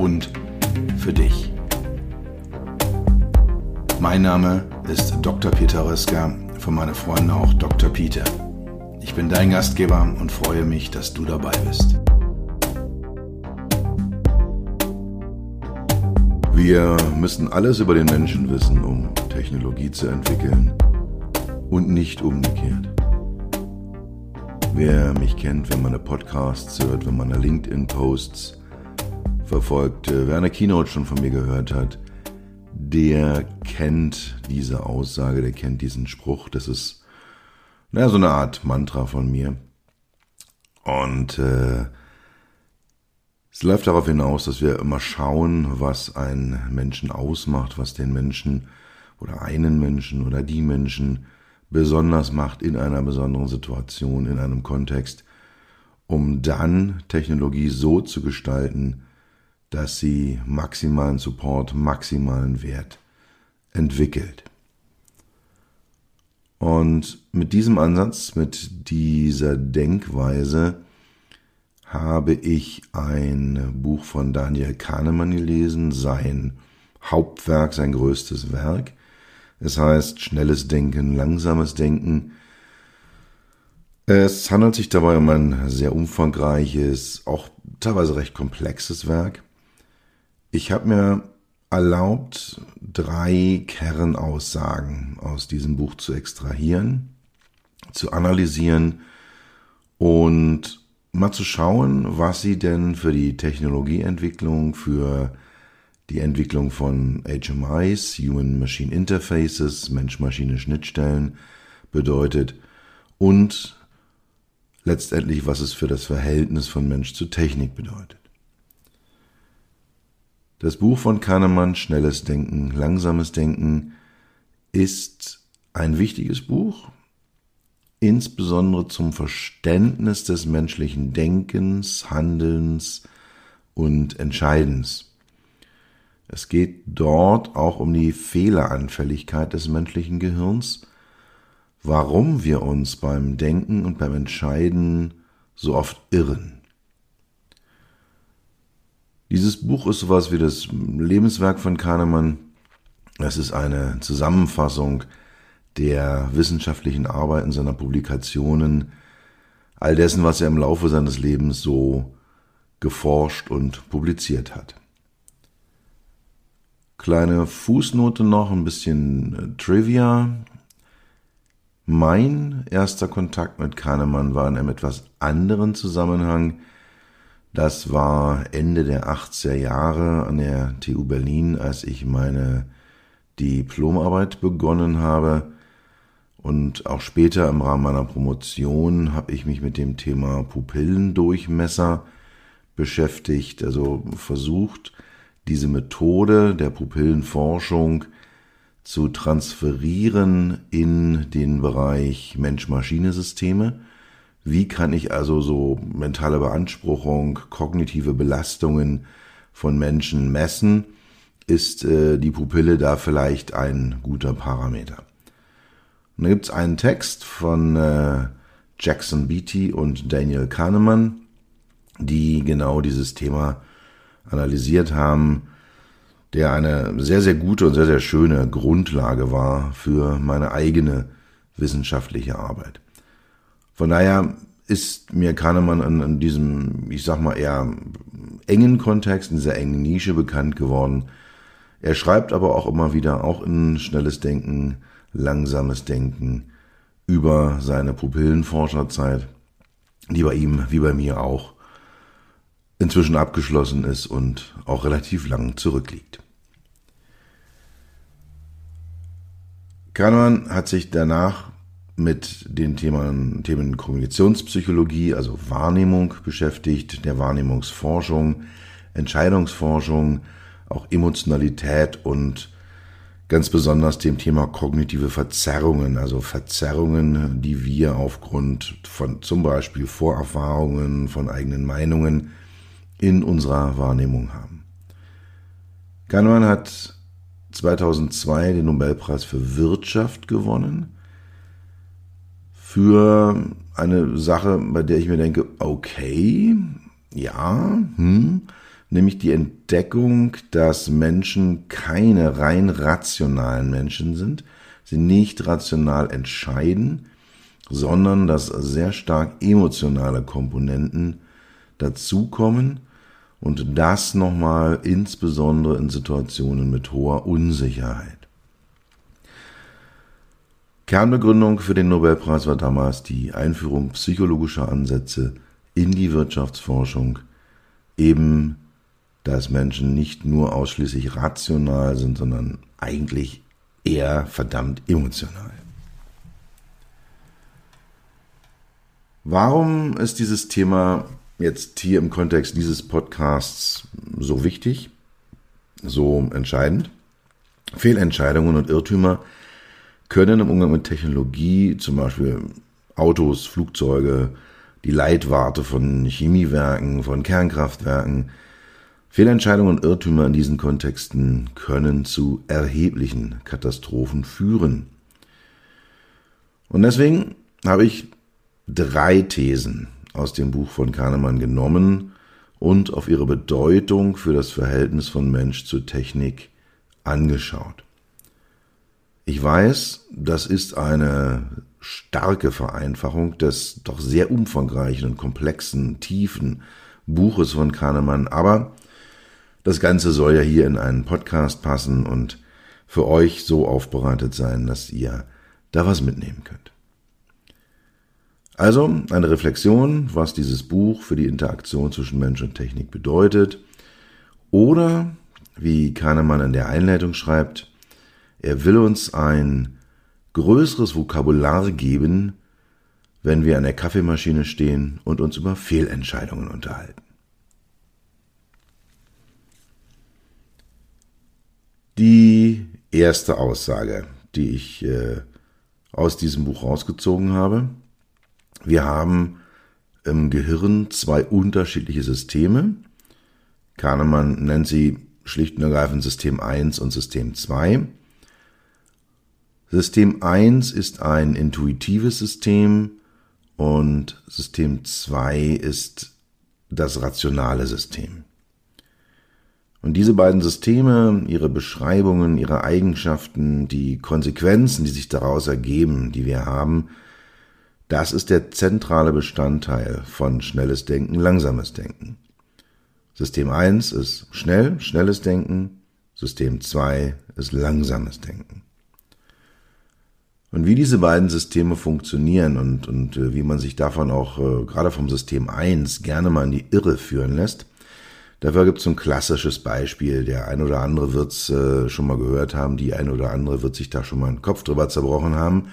und für dich. Mein Name ist Dr. Peter Röska, von meinen Freunden auch Dr. Peter. Ich bin dein Gastgeber und freue mich, dass du dabei bist. Wir müssen alles über den Menschen wissen, um Technologie zu entwickeln und nicht umgekehrt. Wer mich kennt, wenn man Podcasts hört, wenn man LinkedIn-Posts verfolgt, äh, wer eine Keynote schon von mir gehört hat, der kennt diese Aussage, der kennt diesen Spruch. Das ist naja, so eine Art Mantra von mir. Und äh, es läuft darauf hinaus, dass wir immer schauen, was einen Menschen ausmacht, was den Menschen oder einen Menschen oder die Menschen besonders macht in einer besonderen Situation, in einem Kontext, um dann Technologie so zu gestalten, dass sie maximalen Support, maximalen Wert entwickelt. Und mit diesem Ansatz, mit dieser Denkweise habe ich ein Buch von Daniel Kahnemann gelesen, sein Hauptwerk, sein größtes Werk. Es heißt Schnelles Denken, langsames Denken. Es handelt sich dabei um ein sehr umfangreiches, auch teilweise recht komplexes Werk. Ich habe mir erlaubt, drei Kernaussagen aus diesem Buch zu extrahieren, zu analysieren und mal zu schauen, was sie denn für die Technologieentwicklung, für die Entwicklung von HMIs, Human Machine Interfaces, Mensch-Maschine-Schnittstellen bedeutet und letztendlich, was es für das Verhältnis von Mensch zu Technik bedeutet. Das Buch von Kahnemann, Schnelles Denken, Langsames Denken, ist ein wichtiges Buch, insbesondere zum Verständnis des menschlichen Denkens, Handelns und Entscheidens. Es geht dort auch um die Fehleranfälligkeit des menschlichen Gehirns, warum wir uns beim Denken und beim Entscheiden so oft irren. Dieses Buch ist sowas wie das Lebenswerk von Kahnemann. Es ist eine Zusammenfassung der wissenschaftlichen Arbeiten seiner Publikationen, all dessen, was er im Laufe seines Lebens so geforscht und publiziert hat. Kleine Fußnote noch, ein bisschen äh, Trivia. Mein erster Kontakt mit Kahnemann war in einem etwas anderen Zusammenhang. Das war Ende der 80er Jahre an der TU Berlin, als ich meine Diplomarbeit begonnen habe. Und auch später im Rahmen meiner Promotion habe ich mich mit dem Thema Pupillendurchmesser beschäftigt, also versucht, diese Methode der Pupillenforschung zu transferieren in den Bereich Mensch-Maschine-Systeme wie kann ich also so mentale Beanspruchung, kognitive Belastungen von Menschen messen? Ist äh, die Pupille da vielleicht ein guter Parameter? Und da gibt es einen Text von äh, Jackson Beatty und Daniel Kahnemann, die genau dieses Thema analysiert haben, der eine sehr, sehr gute und sehr, sehr schöne Grundlage war für meine eigene wissenschaftliche Arbeit. Von daher ist mir Kahnemann an, an diesem, ich sag mal, eher engen Kontext, in dieser engen Nische bekannt geworden. Er schreibt aber auch immer wieder, auch in schnelles Denken, langsames Denken, über seine Pupillenforscherzeit, die bei ihm, wie bei mir auch, inzwischen abgeschlossen ist und auch relativ lang zurückliegt. Kahnemann hat sich danach mit den Themen, Themen Kommunikationspsychologie, also Wahrnehmung beschäftigt, der Wahrnehmungsforschung, Entscheidungsforschung, auch Emotionalität und ganz besonders dem Thema kognitive Verzerrungen, also Verzerrungen, die wir aufgrund von zum Beispiel Vorerfahrungen, von eigenen Meinungen in unserer Wahrnehmung haben. Kahnemann hat 2002 den Nobelpreis für Wirtschaft gewonnen für eine Sache, bei der ich mir denke, okay, ja, hm, nämlich die Entdeckung, dass Menschen keine rein rationalen Menschen sind, sie nicht rational entscheiden, sondern dass sehr stark emotionale Komponenten dazukommen und das nochmal insbesondere in Situationen mit hoher Unsicherheit. Kernbegründung für den Nobelpreis war damals die Einführung psychologischer Ansätze in die Wirtschaftsforschung, eben dass Menschen nicht nur ausschließlich rational sind, sondern eigentlich eher verdammt emotional. Warum ist dieses Thema jetzt hier im Kontext dieses Podcasts so wichtig, so entscheidend? Fehlentscheidungen und Irrtümer können im Umgang mit Technologie, zum Beispiel Autos, Flugzeuge, die Leitwarte von Chemiewerken, von Kernkraftwerken, Fehlentscheidungen und Irrtümer in diesen Kontexten können zu erheblichen Katastrophen führen. Und deswegen habe ich drei Thesen aus dem Buch von Kahnemann genommen und auf ihre Bedeutung für das Verhältnis von Mensch zu Technik angeschaut. Ich weiß, das ist eine starke Vereinfachung des doch sehr umfangreichen und komplexen, tiefen Buches von Kahnemann, aber das Ganze soll ja hier in einen Podcast passen und für euch so aufbereitet sein, dass ihr da was mitnehmen könnt. Also eine Reflexion, was dieses Buch für die Interaktion zwischen Mensch und Technik bedeutet. Oder, wie Kahnemann in der Einleitung schreibt, er will uns ein größeres Vokabular geben, wenn wir an der Kaffeemaschine stehen und uns über Fehlentscheidungen unterhalten. Die erste Aussage, die ich äh, aus diesem Buch rausgezogen habe. Wir haben im Gehirn zwei unterschiedliche Systeme. Kahnemann nennt sie schlicht und ergreifend System 1 und System 2. System 1 ist ein intuitives System und System 2 ist das rationale System. Und diese beiden Systeme, ihre Beschreibungen, ihre Eigenschaften, die Konsequenzen, die sich daraus ergeben, die wir haben, das ist der zentrale Bestandteil von schnelles Denken, langsames Denken. System 1 ist schnell, schnelles Denken, System 2 ist langsames Denken. Und wie diese beiden Systeme funktionieren und, und äh, wie man sich davon auch äh, gerade vom System 1 gerne mal in die Irre führen lässt, Dafür gibt es ein klassisches Beispiel. Der ein oder andere wird es äh, schon mal gehört haben, die ein oder andere wird sich da schon mal einen Kopf drüber zerbrochen haben.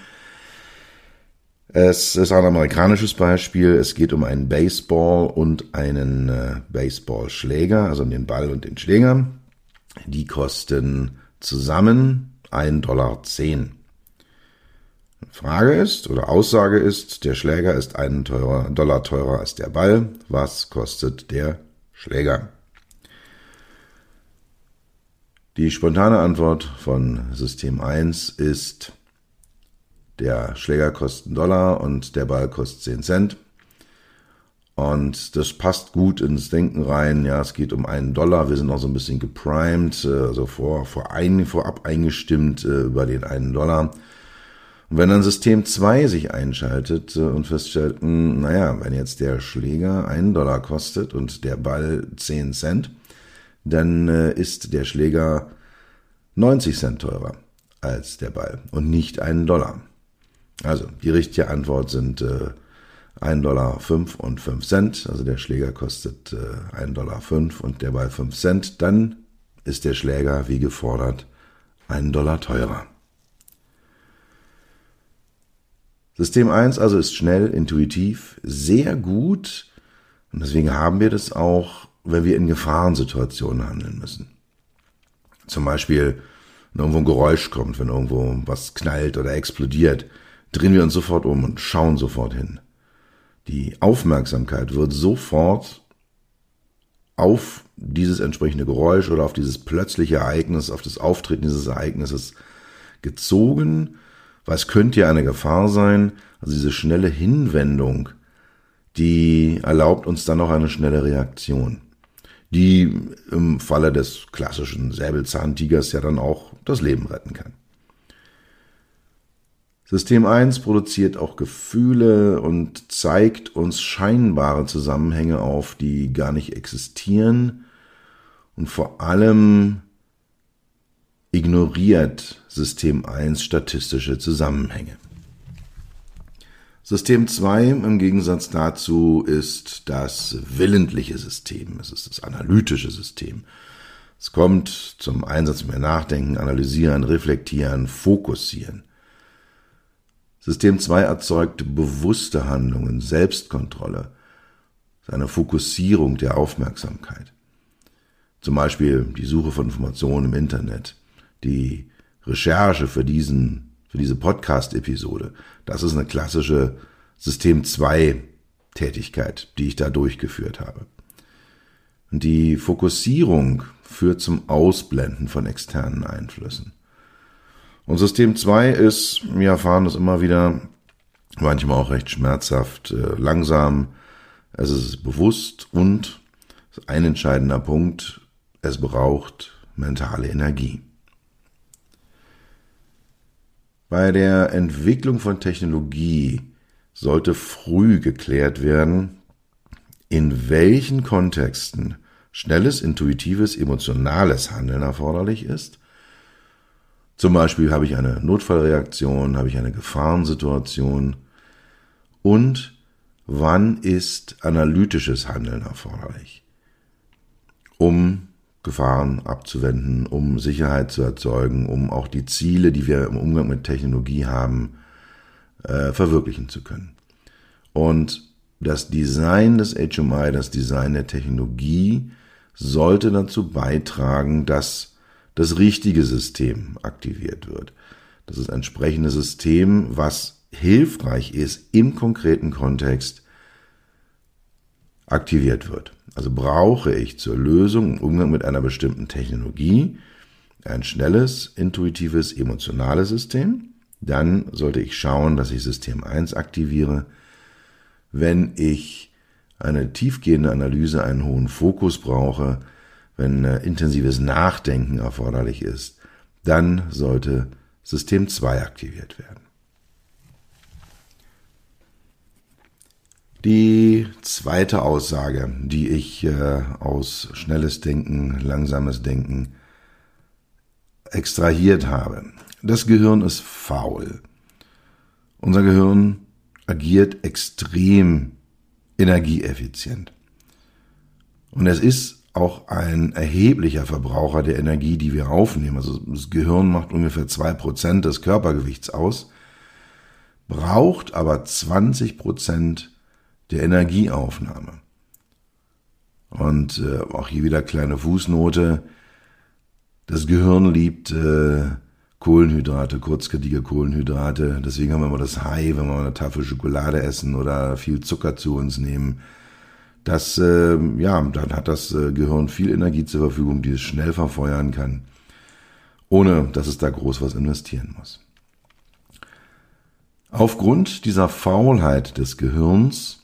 Es ist ein amerikanisches Beispiel. Es geht um einen Baseball und einen äh, Baseballschläger, also um den Ball und den Schläger. Die kosten zusammen 1,10 Dollar. Frage ist oder Aussage ist, der Schläger ist einen teurer, Dollar teurer als der Ball. Was kostet der Schläger? Die spontane Antwort von System 1 ist, der Schläger kostet einen Dollar und der Ball kostet 10 Cent. Und das passt gut ins Denken rein. Ja, es geht um einen Dollar. Wir sind noch so ein bisschen geprimed, also vor, vor ein, vorab eingestimmt äh, über den einen Dollar. Und wenn dann System 2 sich einschaltet äh, und feststellt, hm, naja, wenn jetzt der Schläger einen Dollar kostet und der Ball 10 Cent, dann äh, ist der Schläger 90 Cent teurer als der Ball und nicht einen Dollar. Also die richtige Antwort sind äh, 1 Dollar 5 und 5 Cent. Also der Schläger kostet äh, 1 Dollar 5 und der Ball 5 Cent. Dann ist der Schläger wie gefordert 1 Dollar teurer. System 1 also ist schnell, intuitiv, sehr gut und deswegen haben wir das auch wenn wir in Gefahrensituationen handeln müssen. Zum Beispiel, wenn irgendwo ein Geräusch kommt, wenn irgendwo was knallt oder explodiert, drehen wir uns sofort um und schauen sofort hin. Die Aufmerksamkeit wird sofort auf dieses entsprechende Geräusch oder auf dieses plötzliche Ereignis, auf das Auftreten dieses Ereignisses gezogen. Was könnte ja eine Gefahr sein? Also diese schnelle Hinwendung, die erlaubt uns dann noch eine schnelle Reaktion, die im Falle des klassischen Säbelzahntigers ja dann auch das Leben retten kann. System 1 produziert auch Gefühle und zeigt uns scheinbare Zusammenhänge auf, die gar nicht existieren und vor allem ignoriert System 1 statistische Zusammenhänge. System 2 im Gegensatz dazu ist das willentliche System, es ist das analytische System. Es kommt zum Einsatz mehr Nachdenken, Analysieren, Reflektieren, Fokussieren. System 2 erzeugt bewusste Handlungen, Selbstkontrolle, seine Fokussierung der Aufmerksamkeit. Zum Beispiel die Suche von Informationen im Internet, die Recherche für diesen, für diese Podcast-Episode. Das ist eine klassische System 2 Tätigkeit, die ich da durchgeführt habe. Und die Fokussierung führt zum Ausblenden von externen Einflüssen. Und System 2 ist, wir erfahren das immer wieder, manchmal auch recht schmerzhaft, äh, langsam. Es ist bewusst und ein entscheidender Punkt, es braucht mentale Energie. Bei der Entwicklung von Technologie sollte früh geklärt werden, in welchen Kontexten schnelles, intuitives, emotionales Handeln erforderlich ist. Zum Beispiel habe ich eine Notfallreaktion, habe ich eine Gefahrensituation. Und wann ist analytisches Handeln erforderlich, um Gefahren abzuwenden, um Sicherheit zu erzeugen, um auch die Ziele, die wir im Umgang mit Technologie haben, äh, verwirklichen zu können. Und das Design des HMI, das Design der Technologie sollte dazu beitragen, dass das richtige System aktiviert wird. Das ist ein entsprechendes System, was hilfreich ist im konkreten Kontext aktiviert wird. Also brauche ich zur Lösung im Umgang mit einer bestimmten Technologie ein schnelles, intuitives, emotionales System. Dann sollte ich schauen, dass ich System 1 aktiviere. Wenn ich eine tiefgehende Analyse, einen hohen Fokus brauche, wenn äh, intensives Nachdenken erforderlich ist, dann sollte System 2 aktiviert werden. Die zweite Aussage, die ich äh, aus schnelles Denken, langsames Denken extrahiert habe. Das Gehirn ist faul. Unser Gehirn agiert extrem energieeffizient. Und es ist auch ein erheblicher Verbraucher der Energie, die wir aufnehmen. Also das Gehirn macht ungefähr zwei Prozent des Körpergewichts aus, braucht aber 20 Prozent der Energieaufnahme. Und äh, auch hier wieder kleine Fußnote. Das Gehirn liebt äh, Kohlenhydrate, kurzkettige Kohlenhydrate. Deswegen haben wir immer das High, wenn wir eine Tafel Schokolade essen oder viel Zucker zu uns nehmen das, äh, ja, dann hat das äh, Gehirn viel Energie zur Verfügung, die es schnell verfeuern kann, ohne dass es da groß was investieren muss. Aufgrund dieser Faulheit des Gehirns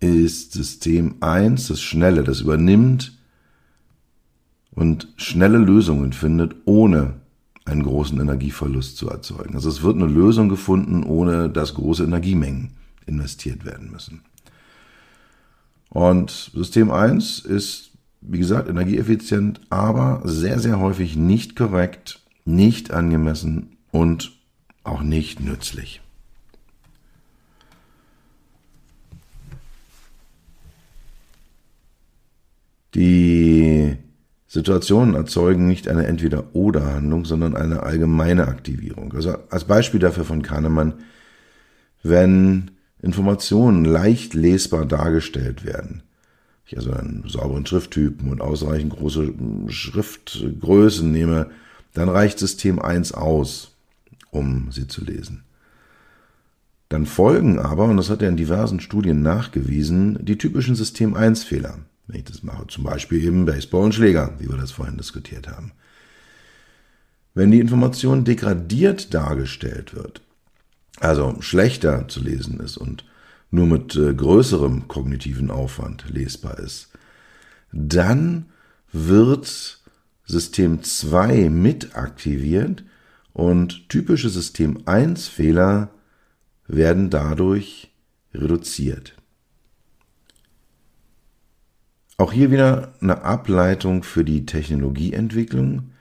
ist System 1 das Schnelle, das übernimmt und schnelle Lösungen findet, ohne einen großen Energieverlust zu erzeugen. Also es wird eine Lösung gefunden, ohne dass große Energiemengen investiert werden müssen. Und System 1 ist, wie gesagt, energieeffizient, aber sehr, sehr häufig nicht korrekt, nicht angemessen und auch nicht nützlich. Die Situationen erzeugen nicht eine Entweder-Oder-Handlung, sondern eine allgemeine Aktivierung. Also als Beispiel dafür von Kahnemann, wenn Informationen leicht lesbar dargestellt werden, ich also einen sauberen Schrifttypen und ausreichend große Schriftgrößen nehme, dann reicht System 1 aus, um sie zu lesen. Dann folgen aber, und das hat er in diversen Studien nachgewiesen, die typischen System 1 Fehler. Wenn ich das mache, zum Beispiel eben Baseball und Schläger, wie wir das vorhin diskutiert haben. Wenn die Information degradiert dargestellt wird, also schlechter zu lesen ist und nur mit äh, größerem kognitiven Aufwand lesbar ist, dann wird System 2 mit aktiviert und typische System 1 Fehler werden dadurch reduziert. Auch hier wieder eine Ableitung für die Technologieentwicklung.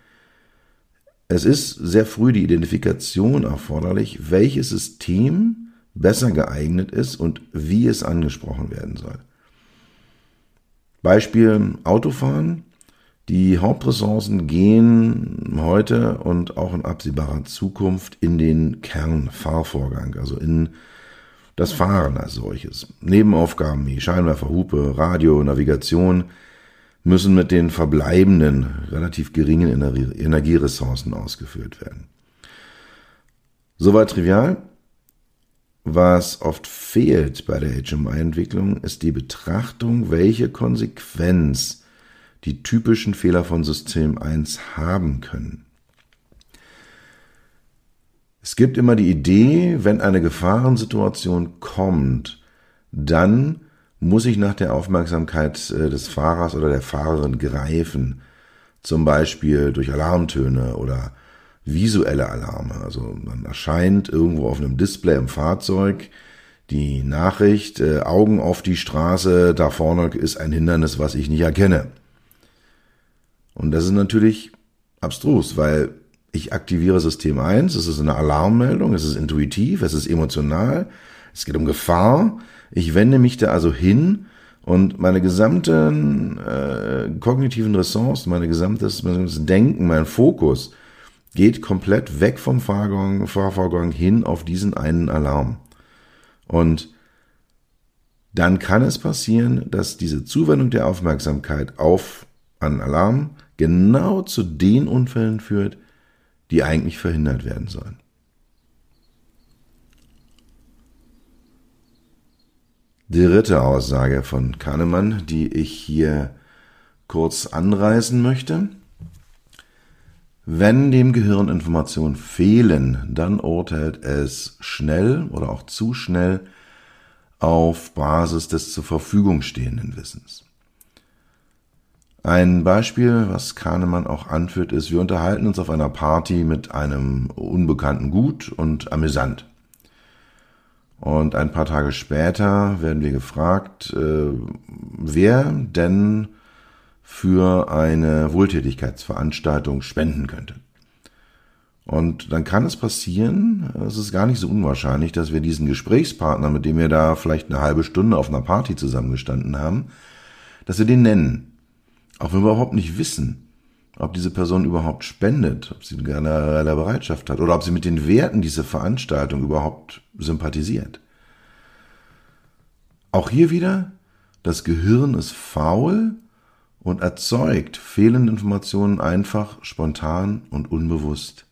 Es ist sehr früh die Identifikation erforderlich, welches System besser geeignet ist und wie es angesprochen werden soll. Beispiel Autofahren. Die Hauptressourcen gehen heute und auch in absehbarer Zukunft in den Kernfahrvorgang, also in das Fahren als solches. Nebenaufgaben wie Scheinwerfer, Hupe, Radio, Navigation müssen mit den verbleibenden, relativ geringen Energieressourcen ausgeführt werden. Soweit trivial. Was oft fehlt bei der HMI-Entwicklung, ist die Betrachtung, welche Konsequenz die typischen Fehler von System 1 haben können. Es gibt immer die Idee, wenn eine Gefahrensituation kommt, dann muss ich nach der Aufmerksamkeit äh, des Fahrers oder der Fahrerin greifen, zum Beispiel durch Alarmtöne oder visuelle Alarme. Also man erscheint irgendwo auf einem Display im Fahrzeug die Nachricht, äh, Augen auf die Straße, da vorne ist ein Hindernis, was ich nicht erkenne. Und das ist natürlich abstrus, weil ich aktiviere System 1, es ist eine Alarmmeldung, es ist intuitiv, es ist emotional, es geht um Gefahr. Ich wende mich da also hin und meine gesamten äh, kognitiven Ressourcen, meine mein gesamtes Denken, mein Fokus geht komplett weg vom Fahrgang, Fahrvorgang hin auf diesen einen Alarm. Und dann kann es passieren, dass diese Zuwendung der Aufmerksamkeit auf einen Alarm genau zu den Unfällen führt, die eigentlich verhindert werden sollen. Die dritte Aussage von Kahnemann, die ich hier kurz anreißen möchte. Wenn dem Gehirn Informationen fehlen, dann urteilt es schnell oder auch zu schnell auf Basis des zur Verfügung stehenden Wissens. Ein Beispiel, was Kahnemann auch anführt, ist, wir unterhalten uns auf einer Party mit einem Unbekannten gut und amüsant. Und ein paar Tage später werden wir gefragt, äh, wer denn für eine Wohltätigkeitsveranstaltung spenden könnte. Und dann kann es passieren, es ist gar nicht so unwahrscheinlich, dass wir diesen Gesprächspartner, mit dem wir da vielleicht eine halbe Stunde auf einer Party zusammengestanden haben, dass wir den nennen. Auch wenn wir überhaupt nicht wissen, ob diese Person überhaupt spendet, ob sie eine generelle Bereitschaft hat oder ob sie mit den Werten dieser Veranstaltung überhaupt sympathisiert. Auch hier wieder, das Gehirn ist faul und erzeugt fehlende Informationen einfach spontan und unbewusst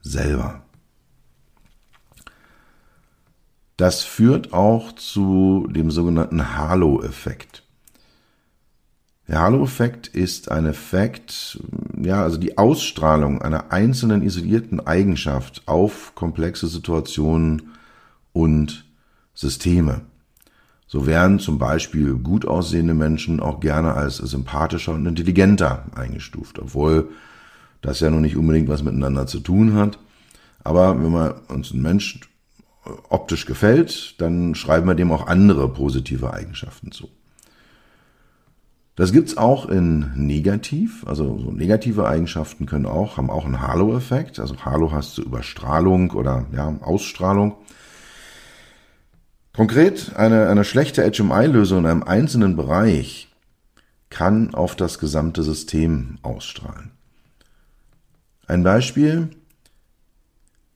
selber. Das führt auch zu dem sogenannten Halo-Effekt. Der Halo-Effekt ist ein Effekt, ja, also die Ausstrahlung einer einzelnen isolierten Eigenschaft auf komplexe Situationen und Systeme. So werden zum Beispiel gut aussehende Menschen auch gerne als sympathischer und intelligenter eingestuft, obwohl das ja noch nicht unbedingt was miteinander zu tun hat. Aber wenn man uns ein Mensch optisch gefällt, dann schreiben wir dem auch andere positive Eigenschaften zu. Das gibt's auch in negativ, also so negative Eigenschaften können auch, haben auch einen Halo-Effekt. Also Halo heißt so Überstrahlung oder ja, Ausstrahlung. Konkret, eine, eine schlechte HMI-Lösung in einem einzelnen Bereich kann auf das gesamte System ausstrahlen. Ein Beispiel,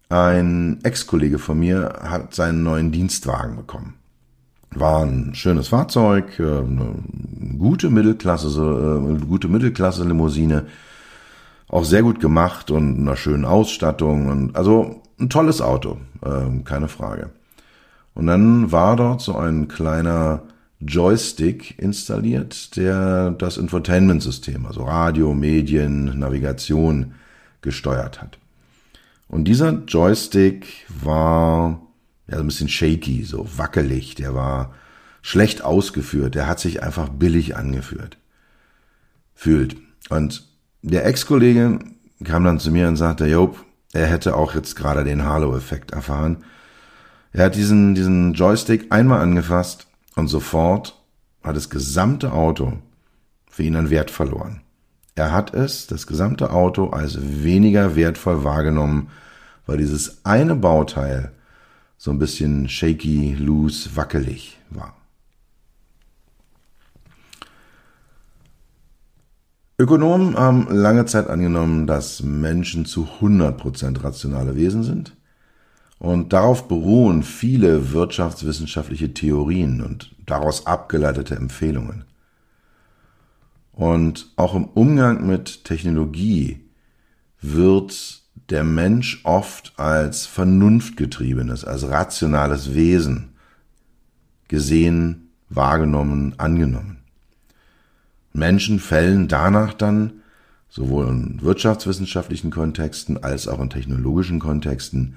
ein Ex-Kollege von mir hat seinen neuen Dienstwagen bekommen. War ein schönes Fahrzeug, äh, eine gute Mittelklasse, eine äh, gute Mittelklasse-Limousine, auch sehr gut gemacht und einer schönen Ausstattung und also ein tolles Auto, äh, keine Frage. Und dann war dort so ein kleiner Joystick installiert, der das Infotainment-System, also Radio, Medien, Navigation gesteuert hat. Und dieser Joystick war ja, so ein bisschen shaky, so wackelig, der war schlecht ausgeführt, der hat sich einfach billig angeführt. Fühlt. Und der Ex-Kollege kam dann zu mir und sagte, Job, er hätte auch jetzt gerade den Halo-Effekt erfahren. Er hat diesen, diesen Joystick einmal angefasst und sofort hat das gesamte Auto für ihn an Wert verloren. Er hat es, das gesamte Auto, als weniger wertvoll wahrgenommen, weil dieses eine Bauteil so ein bisschen shaky, loose, wackelig war. Ökonomen haben lange Zeit angenommen, dass Menschen zu 100% rationale Wesen sind. Und darauf beruhen viele wirtschaftswissenschaftliche Theorien und daraus abgeleitete Empfehlungen. Und auch im Umgang mit Technologie wird der Mensch oft als vernunftgetriebenes, als rationales Wesen gesehen, wahrgenommen, angenommen. Menschen fällen danach dann, sowohl in wirtschaftswissenschaftlichen Kontexten als auch in technologischen Kontexten,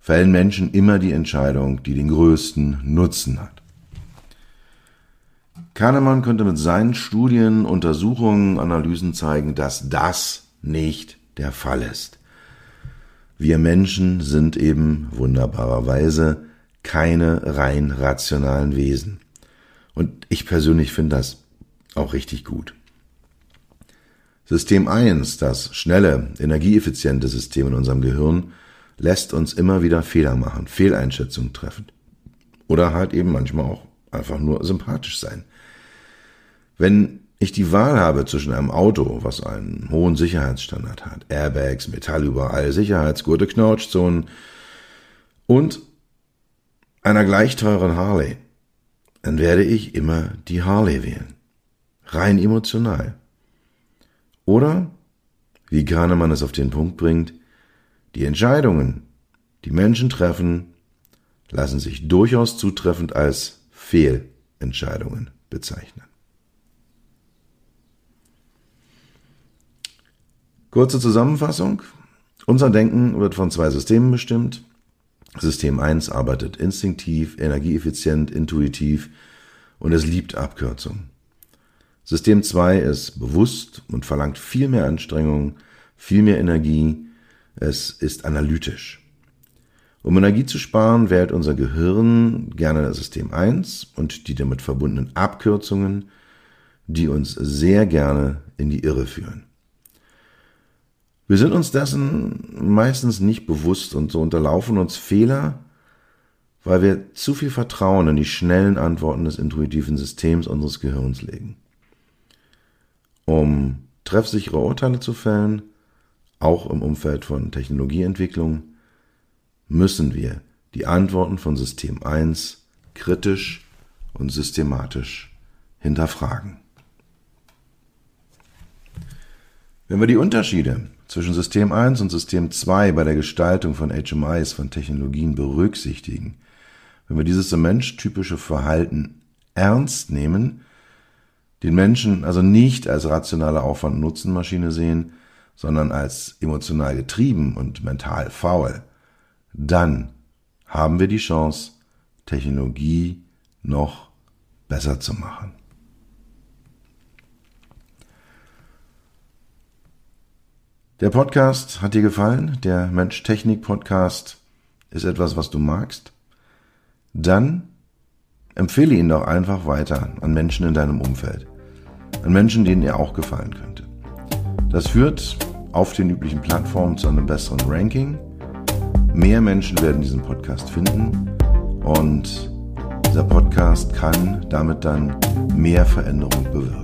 fällen Menschen immer die Entscheidung, die den größten Nutzen hat. Kahnemann konnte mit seinen Studien, Untersuchungen, Analysen zeigen, dass das nicht der Fall ist. Wir Menschen sind eben wunderbarerweise keine rein rationalen Wesen. Und ich persönlich finde das auch richtig gut. System 1, das schnelle, energieeffiziente System in unserem Gehirn, lässt uns immer wieder Fehler machen, Fehleinschätzungen treffen. Oder halt eben manchmal auch einfach nur sympathisch sein. Wenn ich die Wahl habe zwischen einem Auto, was einen hohen Sicherheitsstandard hat, Airbags, Metall überall, Sicherheitsgurte, Knautschzonen und einer gleich teuren Harley, dann werde ich immer die Harley wählen rein emotional. Oder, wie Kahnemann es auf den Punkt bringt, die Entscheidungen, die Menschen treffen, lassen sich durchaus zutreffend als Fehlentscheidungen bezeichnen. Kurze Zusammenfassung. Unser Denken wird von zwei Systemen bestimmt. System 1 arbeitet instinktiv, energieeffizient, intuitiv und es liebt Abkürzungen. System 2 ist bewusst und verlangt viel mehr Anstrengung, viel mehr Energie. Es ist analytisch. Um Energie zu sparen, wählt unser Gehirn gerne System 1 und die damit verbundenen Abkürzungen, die uns sehr gerne in die Irre führen. Wir sind uns dessen meistens nicht bewusst und so unterlaufen uns Fehler, weil wir zu viel Vertrauen in die schnellen Antworten des intuitiven Systems unseres Gehirns legen. Um treffsichere Urteile zu fällen, auch im Umfeld von Technologieentwicklung, müssen wir die Antworten von System 1 kritisch und systematisch hinterfragen. Wenn wir die Unterschiede zwischen System 1 und System 2 bei der Gestaltung von HMIs, von Technologien berücksichtigen, wenn wir dieses menschtypische Verhalten ernst nehmen, den Menschen also nicht als rationale Aufwand-Nutzen-Maschine sehen, sondern als emotional getrieben und mental faul, dann haben wir die Chance, Technologie noch besser zu machen. Der Podcast hat dir gefallen? Der Mensch-Technik-Podcast ist etwas, was du magst? Dann empfehle ihn doch einfach weiter an Menschen in deinem Umfeld an Menschen, denen er auch gefallen könnte. Das führt auf den üblichen Plattformen zu einem besseren Ranking. Mehr Menschen werden diesen Podcast finden und dieser Podcast kann damit dann mehr Veränderung bewirken.